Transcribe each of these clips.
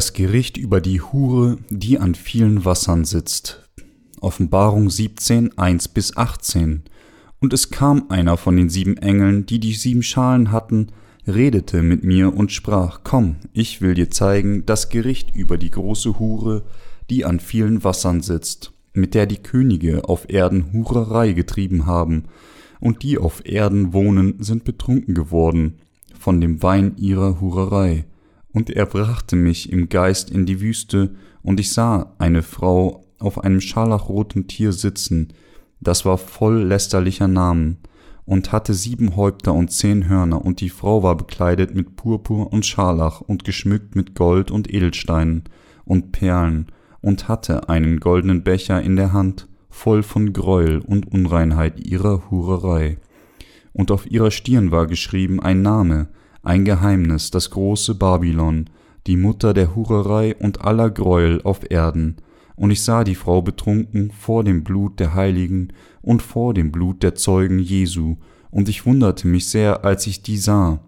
Das Gericht über die Hure, die an vielen Wassern sitzt. Offenbarung 17, 1 bis 18. Und es kam einer von den sieben Engeln, die die sieben Schalen hatten, redete mit mir und sprach, Komm, ich will dir zeigen das Gericht über die große Hure, die an vielen Wassern sitzt, mit der die Könige auf Erden Hurerei getrieben haben, und die auf Erden wohnen, sind betrunken geworden von dem Wein ihrer Hurerei und er brachte mich im Geist in die Wüste, und ich sah eine Frau auf einem scharlachroten Tier sitzen, das war voll lästerlicher Namen, und hatte sieben Häupter und zehn Hörner, und die Frau war bekleidet mit Purpur und Scharlach und geschmückt mit Gold und Edelsteinen und Perlen, und hatte einen goldenen Becher in der Hand, voll von Greuel und Unreinheit ihrer Hurerei. Und auf ihrer Stirn war geschrieben ein Name, ein Geheimnis, das große Babylon, die Mutter der Hurerei und aller Greuel auf Erden. Und ich sah die Frau betrunken vor dem Blut der Heiligen und vor dem Blut der Zeugen Jesu, und ich wunderte mich sehr, als ich die sah.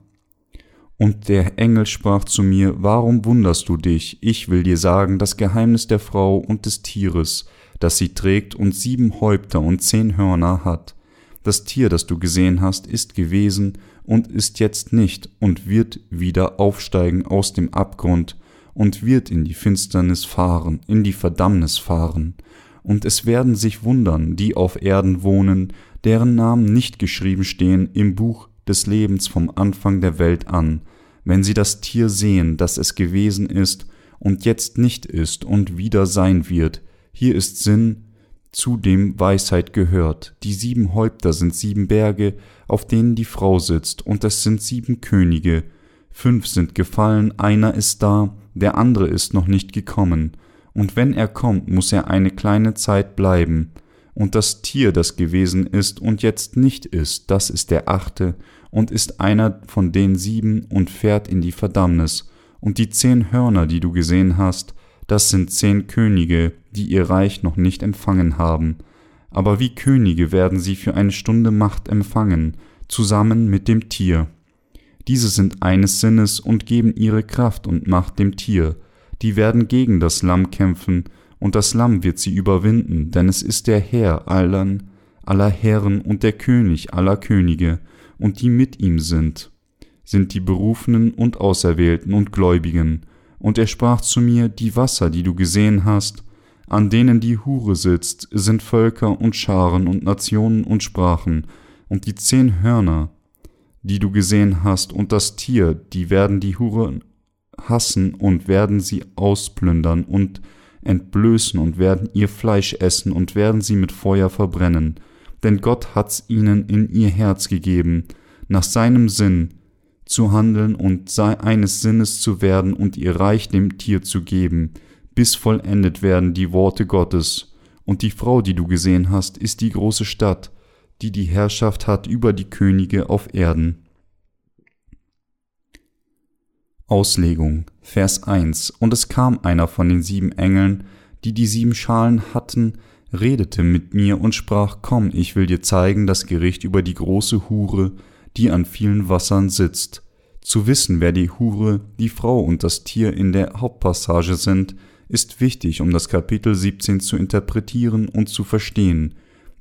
Und der Engel sprach zu mir, Warum wunderst du dich? Ich will dir sagen das Geheimnis der Frau und des Tieres, das sie trägt und sieben Häupter und zehn Hörner hat. Das Tier, das du gesehen hast, ist gewesen und ist jetzt nicht und wird wieder aufsteigen aus dem Abgrund und wird in die Finsternis fahren, in die Verdammnis fahren. Und es werden sich wundern, die auf Erden wohnen, deren Namen nicht geschrieben stehen im Buch des Lebens vom Anfang der Welt an, wenn sie das Tier sehen, das es gewesen ist und jetzt nicht ist und wieder sein wird. Hier ist Sinn, zu dem Weisheit gehört. Die sieben Häupter sind sieben Berge, auf denen die Frau sitzt, und es sind sieben Könige. Fünf sind gefallen, einer ist da, der andere ist noch nicht gekommen. Und wenn er kommt, muss er eine kleine Zeit bleiben. Und das Tier, das gewesen ist und jetzt nicht ist, das ist der achte und ist einer von den sieben und fährt in die Verdammnis. Und die zehn Hörner, die du gesehen hast, das sind zehn Könige, die ihr Reich noch nicht empfangen haben, aber wie Könige werden sie für eine Stunde Macht empfangen, zusammen mit dem Tier. Diese sind eines Sinnes und geben ihre Kraft und Macht dem Tier, die werden gegen das Lamm kämpfen, und das Lamm wird sie überwinden, denn es ist der Herr allern, aller Herren und der König aller Könige, und die mit ihm sind, sind die Berufenen und Auserwählten und Gläubigen, und er sprach zu mir, die Wasser, die du gesehen hast, an denen die Hure sitzt, sind Völker und Scharen und Nationen und Sprachen, und die zehn Hörner, die du gesehen hast, und das Tier, die werden die Hure hassen und werden sie ausplündern und entblößen und werden ihr Fleisch essen und werden sie mit Feuer verbrennen. Denn Gott hat's ihnen in ihr Herz gegeben, nach seinem Sinn, zu handeln und eines Sinnes zu werden und ihr Reich dem Tier zu geben, bis vollendet werden die Worte Gottes. Und die Frau, die du gesehen hast, ist die große Stadt, die die Herrschaft hat über die Könige auf Erden. Auslegung, Vers 1 Und es kam einer von den sieben Engeln, die die sieben Schalen hatten, redete mit mir und sprach, Komm, ich will dir zeigen das Gericht über die große Hure, die an vielen Wassern sitzt. Zu wissen, wer die Hure, die Frau und das Tier in der Hauptpassage sind, ist wichtig, um das Kapitel 17 zu interpretieren und zu verstehen.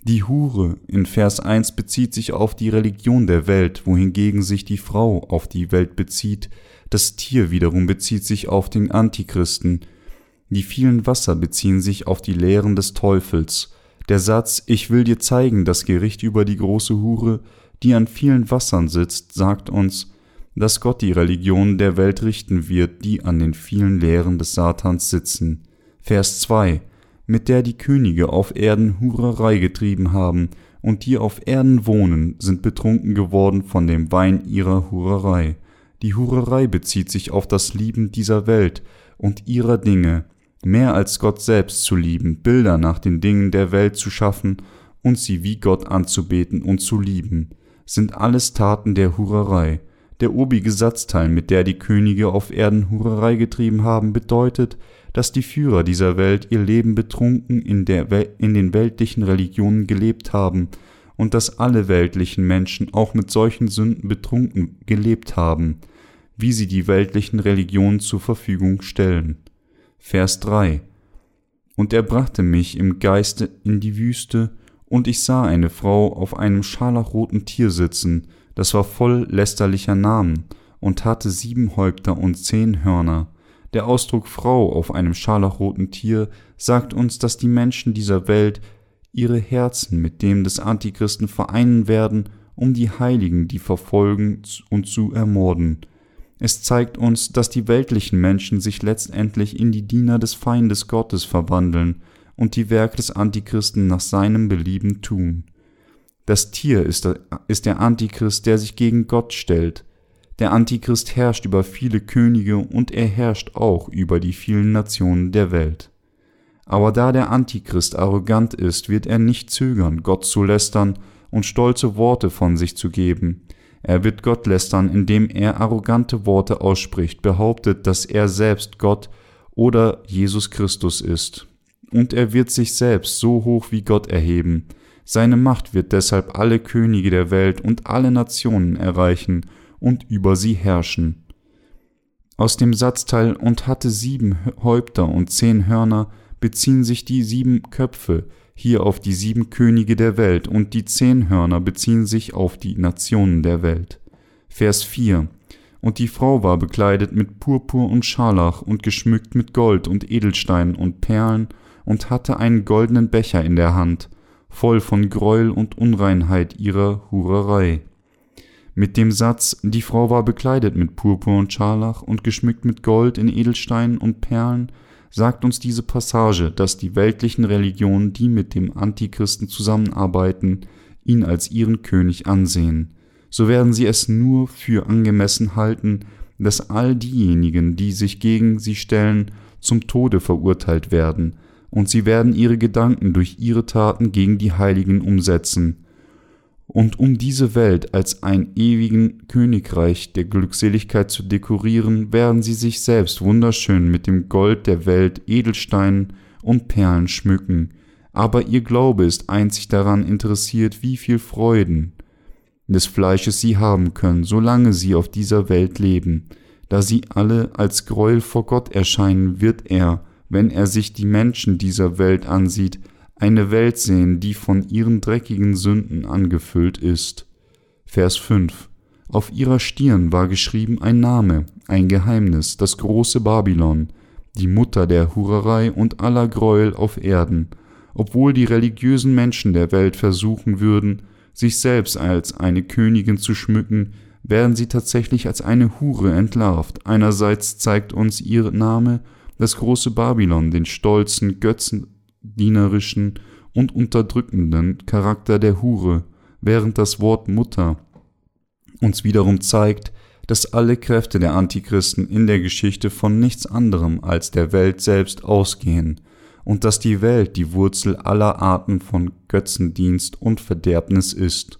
Die Hure in Vers 1 bezieht sich auf die Religion der Welt, wohingegen sich die Frau auf die Welt bezieht, das Tier wiederum bezieht sich auf den Antichristen, die vielen Wasser beziehen sich auf die Lehren des Teufels. Der Satz Ich will dir zeigen das Gericht über die große Hure die an vielen Wassern sitzt, sagt uns, dass Gott die Religion der Welt richten wird, die an den vielen Lehren des Satans sitzen. Vers 2 mit der die Könige auf Erden Hurerei getrieben haben, und die auf Erden wohnen, sind betrunken geworden von dem Wein ihrer Hurerei. Die Hurerei bezieht sich auf das Lieben dieser Welt und ihrer Dinge, mehr als Gott selbst zu lieben, Bilder nach den Dingen der Welt zu schaffen und sie wie Gott anzubeten und zu lieben sind alles Taten der Hurerei. Der obige Satzteil, mit der die Könige auf Erden Hurerei getrieben haben, bedeutet, dass die Führer dieser Welt ihr Leben betrunken in, der in den weltlichen Religionen gelebt haben und dass alle weltlichen Menschen auch mit solchen Sünden betrunken gelebt haben. wie sie die weltlichen Religionen zur Verfügung stellen. Vers 3 Und er brachte mich im Geiste in die Wüste, und ich sah eine Frau auf einem scharlachroten Tier sitzen, das war voll lästerlicher Namen und hatte sieben Häupter und zehn Hörner. Der Ausdruck Frau auf einem scharlachroten Tier sagt uns, dass die Menschen dieser Welt ihre Herzen mit dem des Antichristen vereinen werden, um die Heiligen, die verfolgen und zu ermorden. Es zeigt uns, dass die weltlichen Menschen sich letztendlich in die Diener des Feindes Gottes verwandeln und die Werke des Antichristen nach seinem Belieben tun. Das Tier ist der, ist der Antichrist, der sich gegen Gott stellt. Der Antichrist herrscht über viele Könige und er herrscht auch über die vielen Nationen der Welt. Aber da der Antichrist arrogant ist, wird er nicht zögern, Gott zu lästern und stolze Worte von sich zu geben. Er wird Gott lästern, indem er arrogante Worte ausspricht, behauptet, dass er selbst Gott oder Jesus Christus ist. Und er wird sich selbst so hoch wie Gott erheben, seine Macht wird deshalb alle Könige der Welt und alle Nationen erreichen und über sie herrschen. Aus dem Satzteil und hatte sieben Häupter und zehn Hörner beziehen sich die sieben Köpfe hier auf die sieben Könige der Welt und die zehn Hörner beziehen sich auf die Nationen der Welt. Vers 4 Und die Frau war bekleidet mit Purpur und Scharlach und geschmückt mit Gold und Edelsteinen und Perlen und hatte einen goldenen Becher in der Hand, voll von Greuel und Unreinheit ihrer Hurerei. Mit dem Satz, die Frau war bekleidet mit Purpur und Scharlach und geschmückt mit Gold in Edelsteinen und Perlen, sagt uns diese Passage, dass die weltlichen Religionen, die mit dem Antichristen zusammenarbeiten, ihn als ihren König ansehen. So werden sie es nur für angemessen halten, dass all diejenigen, die sich gegen sie stellen, zum Tode verurteilt werden, und sie werden ihre Gedanken durch ihre Taten gegen die Heiligen umsetzen. Und um diese Welt als ein ewigen Königreich der Glückseligkeit zu dekorieren, werden sie sich selbst wunderschön mit dem Gold der Welt, Edelsteinen und Perlen schmücken, aber ihr Glaube ist einzig daran interessiert, wie viel Freuden des Fleisches sie haben können, solange sie auf dieser Welt leben. Da sie alle als Gräuel vor Gott erscheinen, wird er, wenn er sich die Menschen dieser Welt ansieht, eine Welt sehen, die von ihren dreckigen Sünden angefüllt ist. Vers 5 Auf ihrer Stirn war geschrieben ein Name, ein Geheimnis, das große Babylon, die Mutter der Hurerei und aller Gräuel auf Erden, obwohl die religiösen Menschen der Welt versuchen würden, sich selbst als eine Königin zu schmücken, werden sie tatsächlich als eine Hure entlarvt. Einerseits zeigt uns ihr Name das große Babylon den stolzen, götzendienerischen und unterdrückenden Charakter der Hure, während das Wort Mutter uns wiederum zeigt, dass alle Kräfte der Antichristen in der Geschichte von nichts anderem als der Welt selbst ausgehen und dass die Welt die Wurzel aller Arten von Götzendienst und Verderbnis ist.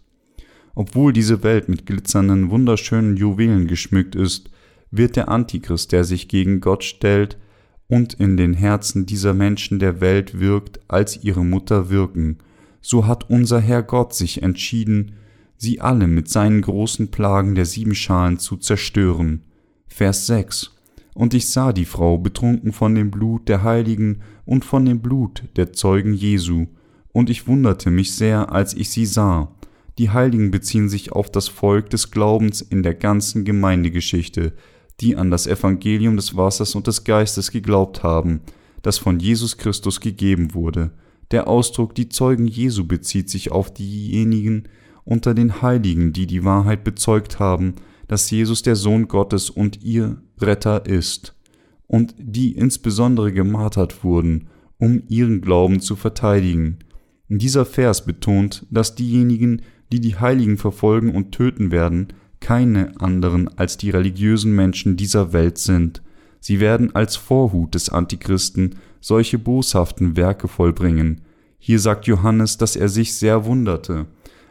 Obwohl diese Welt mit glitzernden, wunderschönen Juwelen geschmückt ist, wird der Antichrist, der sich gegen Gott stellt, und in den Herzen dieser Menschen der Welt wirkt, als ihre Mutter wirken, so hat unser Herr Gott sich entschieden, sie alle mit seinen großen Plagen der sieben Schalen zu zerstören. Vers 6 Und ich sah die Frau betrunken von dem Blut der Heiligen und von dem Blut der Zeugen Jesu, und ich wunderte mich sehr, als ich sie sah. Die Heiligen beziehen sich auf das Volk des Glaubens in der ganzen Gemeindegeschichte, die an das Evangelium des Wassers und des Geistes geglaubt haben, das von Jesus Christus gegeben wurde. Der Ausdruck die Zeugen Jesu bezieht sich auf diejenigen unter den Heiligen, die die Wahrheit bezeugt haben, dass Jesus der Sohn Gottes und ihr Retter ist, und die insbesondere gemartert wurden, um ihren Glauben zu verteidigen. Dieser Vers betont, dass diejenigen, die die Heiligen verfolgen und töten werden, keine anderen als die religiösen Menschen dieser Welt sind. Sie werden als Vorhut des Antichristen solche boshaften Werke vollbringen. Hier sagt Johannes, dass er sich sehr wunderte,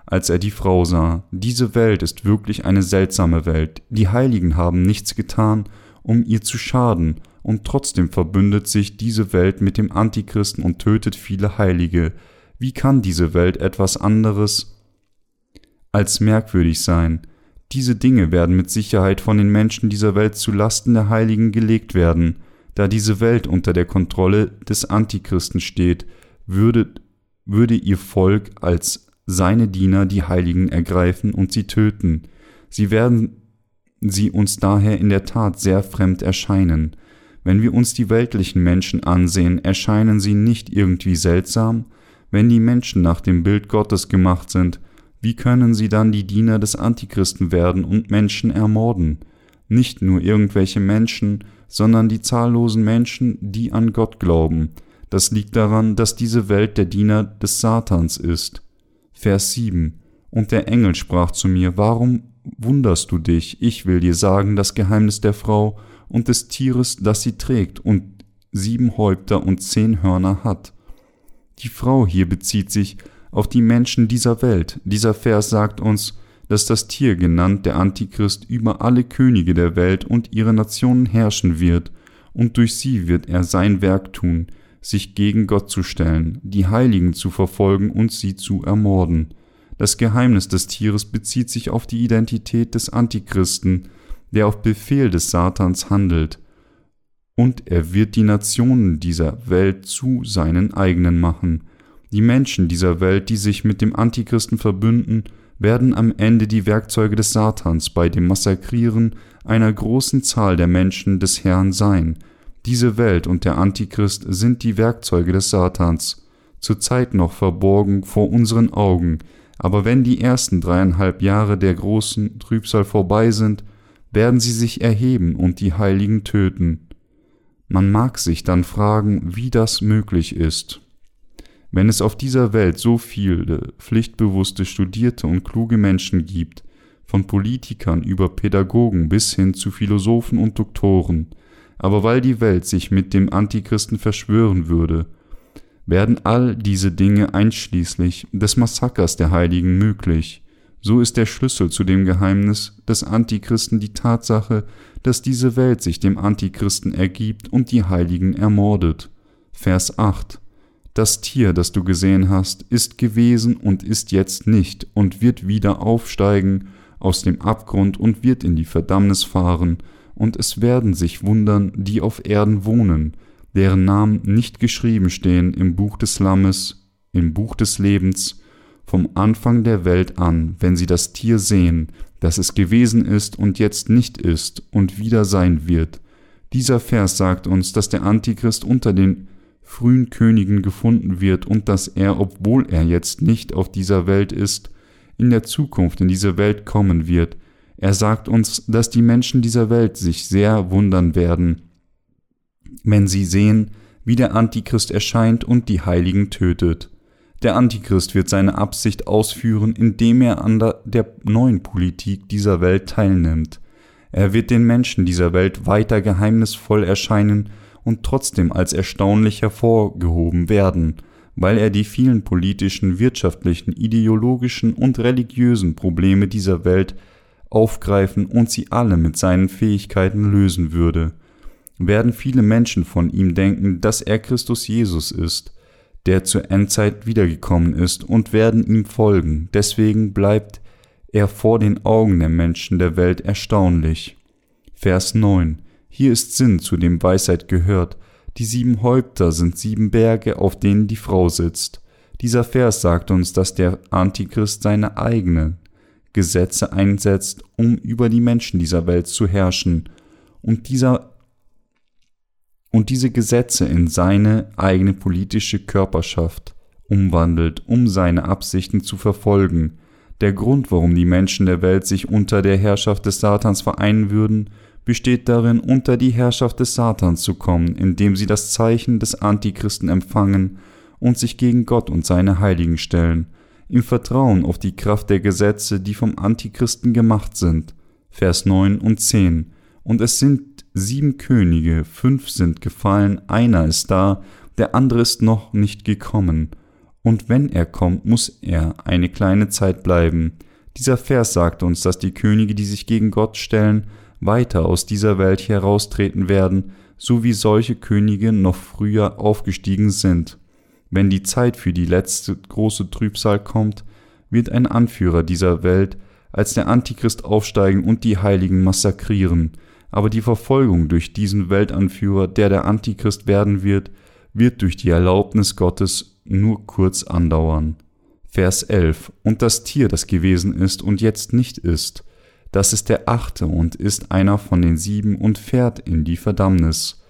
als er die Frau sah. Diese Welt ist wirklich eine seltsame Welt. Die Heiligen haben nichts getan, um ihr zu schaden, und trotzdem verbündet sich diese Welt mit dem Antichristen und tötet viele Heilige. Wie kann diese Welt etwas anderes als merkwürdig sein? Diese Dinge werden mit Sicherheit von den Menschen dieser Welt zu Lasten der Heiligen gelegt werden, da diese Welt unter der Kontrolle des Antichristen steht, würde, würde ihr Volk als seine Diener die Heiligen ergreifen und sie töten. Sie werden sie uns daher in der Tat sehr fremd erscheinen. Wenn wir uns die weltlichen Menschen ansehen, erscheinen sie nicht irgendwie seltsam? Wenn die Menschen nach dem Bild Gottes gemacht sind, wie können sie dann die Diener des Antichristen werden und Menschen ermorden? Nicht nur irgendwelche Menschen, sondern die zahllosen Menschen, die an Gott glauben. Das liegt daran, dass diese Welt der Diener des Satans ist. Vers 7 Und der Engel sprach zu mir, Warum wunderst du dich? Ich will dir sagen das Geheimnis der Frau und des Tieres, das sie trägt und sieben Häupter und zehn Hörner hat. Die Frau hier bezieht sich auf die Menschen dieser Welt. Dieser Vers sagt uns, dass das Tier genannt der Antichrist über alle Könige der Welt und ihre Nationen herrschen wird, und durch sie wird er sein Werk tun, sich gegen Gott zu stellen, die Heiligen zu verfolgen und sie zu ermorden. Das Geheimnis des Tieres bezieht sich auf die Identität des Antichristen, der auf Befehl des Satans handelt, und er wird die Nationen dieser Welt zu seinen eigenen machen. Die Menschen dieser Welt, die sich mit dem Antichristen verbünden, werden am Ende die Werkzeuge des Satans bei dem Massakrieren einer großen Zahl der Menschen des Herrn sein, diese Welt und der Antichrist sind die Werkzeuge des Satans, zurzeit noch verborgen vor unseren Augen, aber wenn die ersten dreieinhalb Jahre der großen Trübsal vorbei sind, werden sie sich erheben und die Heiligen töten. Man mag sich dann fragen, wie das möglich ist. Wenn es auf dieser Welt so viele pflichtbewusste, studierte und kluge Menschen gibt, von Politikern über Pädagogen bis hin zu Philosophen und Doktoren, aber weil die Welt sich mit dem Antichristen verschwören würde, werden all diese Dinge einschließlich des Massakers der Heiligen möglich. So ist der Schlüssel zu dem Geheimnis des Antichristen die Tatsache, dass diese Welt sich dem Antichristen ergibt und die Heiligen ermordet. Vers 8 Das Tier, das du gesehen hast, ist gewesen und ist jetzt nicht und wird wieder aufsteigen aus dem Abgrund und wird in die Verdammnis fahren, und es werden sich wundern, die auf Erden wohnen, deren Namen nicht geschrieben stehen im Buch des Lammes, im Buch des Lebens, vom Anfang der Welt an, wenn sie das Tier sehen, das es gewesen ist und jetzt nicht ist und wieder sein wird. Dieser Vers sagt uns, dass der Antichrist unter den frühen Königen gefunden wird und dass er, obwohl er jetzt nicht auf dieser Welt ist, in der Zukunft in diese Welt kommen wird, er sagt uns, dass die Menschen dieser Welt sich sehr wundern werden, wenn sie sehen, wie der Antichrist erscheint und die Heiligen tötet. Der Antichrist wird seine Absicht ausführen, indem er an der neuen Politik dieser Welt teilnimmt. Er wird den Menschen dieser Welt weiter geheimnisvoll erscheinen und trotzdem als erstaunlich hervorgehoben werden, weil er die vielen politischen, wirtschaftlichen, ideologischen und religiösen Probleme dieser Welt aufgreifen und sie alle mit seinen Fähigkeiten lösen würde, werden viele Menschen von ihm denken, dass er Christus Jesus ist, der zur Endzeit wiedergekommen ist, und werden ihm folgen. Deswegen bleibt er vor den Augen der Menschen der Welt erstaunlich. Vers 9. Hier ist Sinn, zu dem Weisheit gehört. Die sieben Häupter sind sieben Berge, auf denen die Frau sitzt. Dieser Vers sagt uns, dass der Antichrist seine eigenen, Gesetze einsetzt, um über die Menschen dieser Welt zu herrschen und dieser und diese Gesetze in seine eigene politische Körperschaft umwandelt, um seine Absichten zu verfolgen. Der Grund, warum die Menschen der Welt sich unter der Herrschaft des Satans vereinen würden, besteht darin, unter die Herrschaft des Satans zu kommen, indem sie das Zeichen des Antichristen empfangen und sich gegen Gott und seine Heiligen stellen im Vertrauen auf die Kraft der Gesetze, die vom Antichristen gemacht sind. Vers 9 und 10. Und es sind sieben Könige, fünf sind gefallen, einer ist da, der andere ist noch nicht gekommen. Und wenn er kommt, muss er eine kleine Zeit bleiben. Dieser Vers sagt uns, dass die Könige, die sich gegen Gott stellen, weiter aus dieser Welt heraustreten werden, so wie solche Könige noch früher aufgestiegen sind. Wenn die Zeit für die letzte große Trübsal kommt, wird ein Anführer dieser Welt als der Antichrist aufsteigen und die Heiligen massakrieren. Aber die Verfolgung durch diesen Weltanführer, der der Antichrist werden wird, wird durch die Erlaubnis Gottes nur kurz andauern. Vers 11 Und das Tier, das gewesen ist und jetzt nicht ist, das ist der achte und ist einer von den sieben und fährt in die Verdammnis.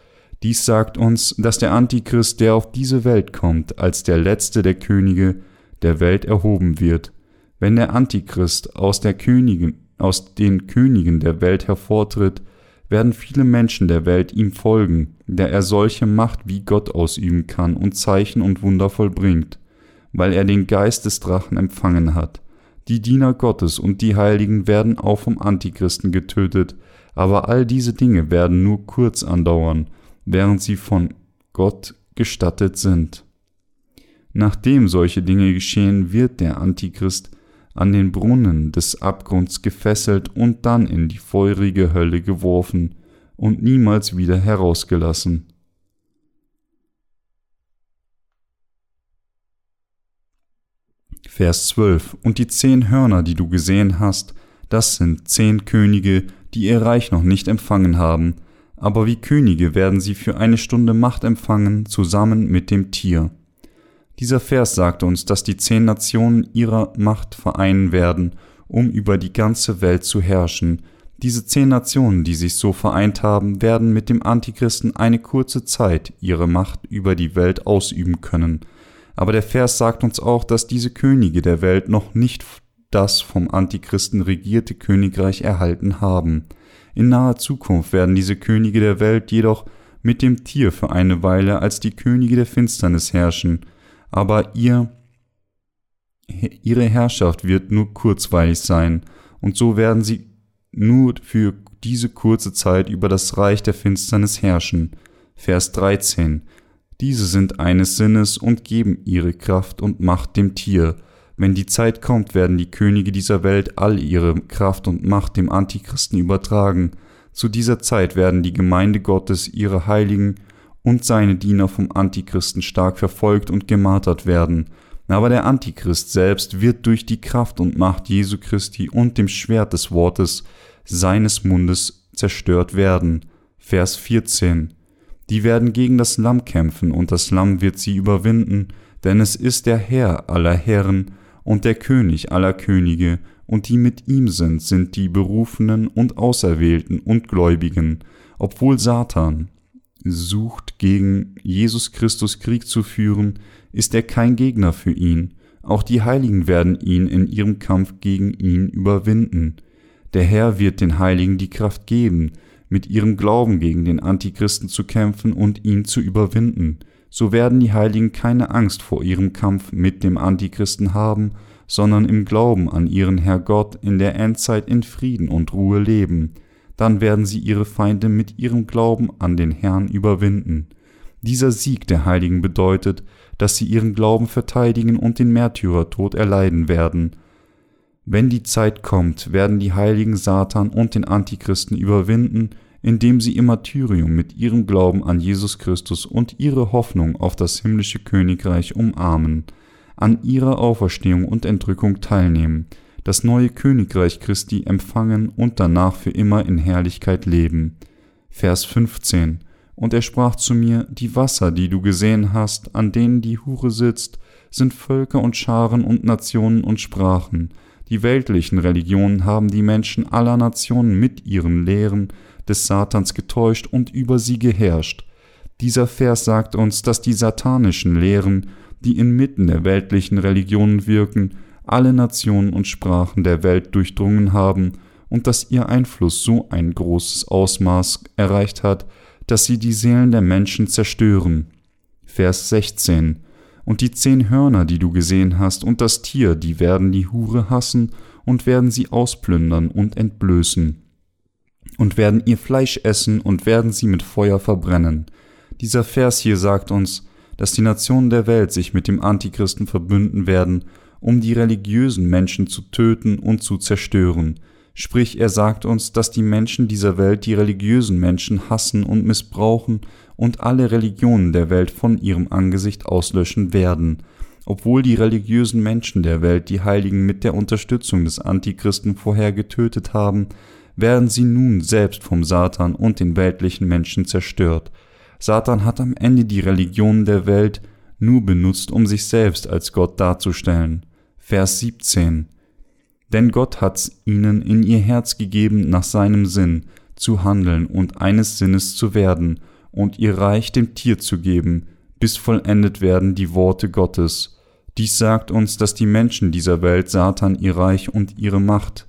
Dies sagt uns, dass der Antichrist, der auf diese Welt kommt, als der letzte der Könige der Welt erhoben wird. Wenn der Antichrist aus, der Königin, aus den Königen der Welt hervortritt, werden viele Menschen der Welt ihm folgen, da er solche Macht wie Gott ausüben kann und Zeichen und Wunder vollbringt, weil er den Geist des Drachen empfangen hat. Die Diener Gottes und die Heiligen werden auch vom Antichristen getötet, aber all diese Dinge werden nur kurz andauern, während sie von Gott gestattet sind. Nachdem solche Dinge geschehen, wird der Antichrist an den Brunnen des Abgrunds gefesselt und dann in die feurige Hölle geworfen und niemals wieder herausgelassen. Vers 12 Und die zehn Hörner, die du gesehen hast, das sind zehn Könige, die ihr Reich noch nicht empfangen haben, aber wie Könige werden sie für eine Stunde Macht empfangen, zusammen mit dem Tier. Dieser Vers sagt uns, dass die zehn Nationen ihrer Macht vereinen werden, um über die ganze Welt zu herrschen. Diese zehn Nationen, die sich so vereint haben, werden mit dem Antichristen eine kurze Zeit ihre Macht über die Welt ausüben können. Aber der Vers sagt uns auch, dass diese Könige der Welt noch nicht das vom Antichristen regierte Königreich erhalten haben. In naher Zukunft werden diese Könige der Welt jedoch mit dem Tier für eine Weile als die Könige der Finsternis herrschen aber ihr, ihre Herrschaft wird nur kurzweilig sein, und so werden sie nur für diese kurze Zeit über das Reich der Finsternis herrschen. Vers 13. Diese sind eines Sinnes und geben ihre Kraft und Macht dem Tier. Wenn die Zeit kommt, werden die Könige dieser Welt all ihre Kraft und Macht dem Antichristen übertragen. Zu dieser Zeit werden die Gemeinde Gottes ihre Heiligen und seine Diener vom Antichristen stark verfolgt und gemartert werden, aber der Antichrist selbst wird durch die Kraft und Macht Jesu Christi und dem Schwert des Wortes seines Mundes zerstört werden. Vers 14 Die werden gegen das Lamm kämpfen, und das Lamm wird sie überwinden, denn es ist der Herr aller Herren und der König aller Könige, und die mit ihm sind, sind die Berufenen und Auserwählten und Gläubigen, obwohl Satan, sucht, gegen Jesus Christus Krieg zu führen, ist er kein Gegner für ihn. Auch die Heiligen werden ihn in ihrem Kampf gegen ihn überwinden. Der Herr wird den Heiligen die Kraft geben, mit ihrem Glauben gegen den Antichristen zu kämpfen und ihn zu überwinden. So werden die Heiligen keine Angst vor ihrem Kampf mit dem Antichristen haben, sondern im Glauben an ihren Herr Gott in der Endzeit in Frieden und Ruhe leben dann werden sie ihre Feinde mit ihrem Glauben an den Herrn überwinden. Dieser Sieg der Heiligen bedeutet, dass sie ihren Glauben verteidigen und den Märtyrertod erleiden werden. Wenn die Zeit kommt, werden die Heiligen Satan und den Antichristen überwinden, indem sie ihr Martyrium mit ihrem Glauben an Jesus Christus und ihre Hoffnung auf das himmlische Königreich umarmen, an ihrer Auferstehung und Entrückung teilnehmen, das neue Königreich Christi empfangen und danach für immer in Herrlichkeit leben. Vers 15 Und er sprach zu mir, Die Wasser, die du gesehen hast, an denen die Hure sitzt, sind Völker und Scharen und Nationen und Sprachen. Die weltlichen Religionen haben die Menschen aller Nationen mit ihren Lehren des Satans getäuscht und über sie geherrscht. Dieser Vers sagt uns, dass die satanischen Lehren, die inmitten der weltlichen Religionen wirken, alle Nationen und Sprachen der Welt durchdrungen haben und dass ihr Einfluss so ein großes Ausmaß erreicht hat, dass sie die Seelen der Menschen zerstören. Vers 16 Und die zehn Hörner, die du gesehen hast, und das Tier, die werden die Hure hassen und werden sie ausplündern und entblößen und werden ihr Fleisch essen und werden sie mit Feuer verbrennen. Dieser Vers hier sagt uns, dass die Nationen der Welt sich mit dem Antichristen verbünden werden um die religiösen Menschen zu töten und zu zerstören. Sprich, er sagt uns, dass die Menschen dieser Welt die religiösen Menschen hassen und missbrauchen und alle Religionen der Welt von ihrem Angesicht auslöschen werden. Obwohl die religiösen Menschen der Welt die Heiligen mit der Unterstützung des Antichristen vorher getötet haben, werden sie nun selbst vom Satan und den weltlichen Menschen zerstört. Satan hat am Ende die Religionen der Welt nur benutzt, um sich selbst als Gott darzustellen. Vers 17 Denn Gott hat's ihnen in ihr Herz gegeben, nach seinem Sinn zu handeln und eines Sinnes zu werden und ihr Reich dem Tier zu geben, bis vollendet werden die Worte Gottes. Dies sagt uns, dass die Menschen dieser Welt Satan ihr Reich und ihre Macht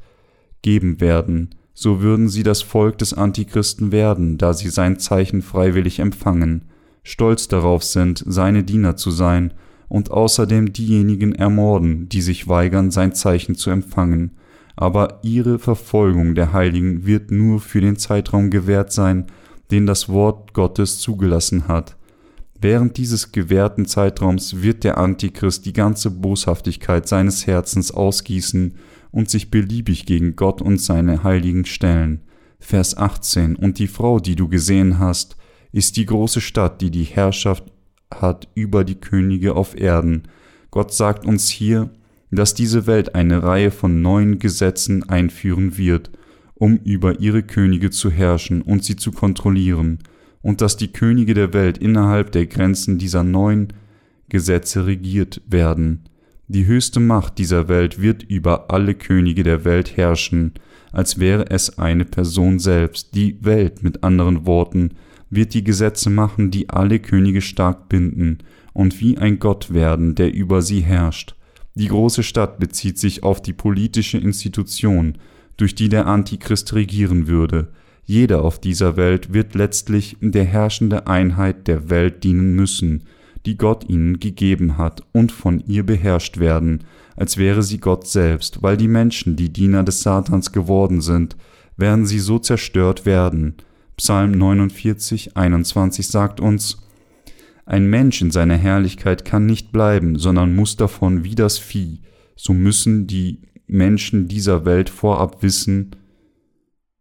geben werden, so würden sie das Volk des Antichristen werden, da sie sein Zeichen freiwillig empfangen, stolz darauf sind, seine Diener zu sein und außerdem diejenigen ermorden, die sich weigern, sein Zeichen zu empfangen. Aber ihre Verfolgung der Heiligen wird nur für den Zeitraum gewährt sein, den das Wort Gottes zugelassen hat. Während dieses gewährten Zeitraums wird der Antichrist die ganze Boshaftigkeit seines Herzens ausgießen und sich beliebig gegen Gott und seine Heiligen stellen. Vers 18 Und die Frau, die du gesehen hast, ist die große Stadt, die die Herrschaft hat über die Könige auf Erden. Gott sagt uns hier, dass diese Welt eine Reihe von neuen Gesetzen einführen wird, um über ihre Könige zu herrschen und sie zu kontrollieren, und dass die Könige der Welt innerhalb der Grenzen dieser neuen Gesetze regiert werden. Die höchste Macht dieser Welt wird über alle Könige der Welt herrschen, als wäre es eine Person selbst. Die Welt, mit anderen Worten, wird die Gesetze machen, die alle Könige stark binden und wie ein Gott werden, der über sie herrscht. Die große Stadt bezieht sich auf die politische Institution, durch die der Antichrist regieren würde. Jeder auf dieser Welt wird letztlich der herrschende Einheit der Welt dienen müssen, die Gott ihnen gegeben hat, und von ihr beherrscht werden, als wäre sie Gott selbst, weil die Menschen, die Diener des Satans geworden sind, werden sie so zerstört werden. Psalm 49, 21 sagt uns, Ein Mensch in seiner Herrlichkeit kann nicht bleiben, sondern muss davon wie das Vieh, so müssen die Menschen dieser Welt vorab wissen,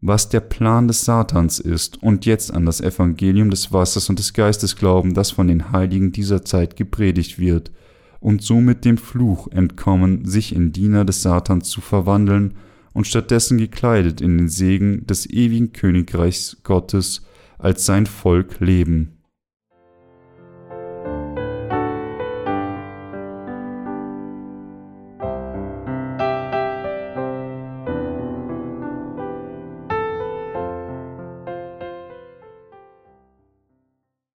was der Plan des Satans ist und jetzt an das Evangelium des Wassers und des Geistes glauben, das von den Heiligen dieser Zeit gepredigt wird, und somit dem Fluch entkommen, sich in Diener des Satans zu verwandeln und stattdessen gekleidet in den Segen des ewigen Königreichs Gottes als sein Volk leben.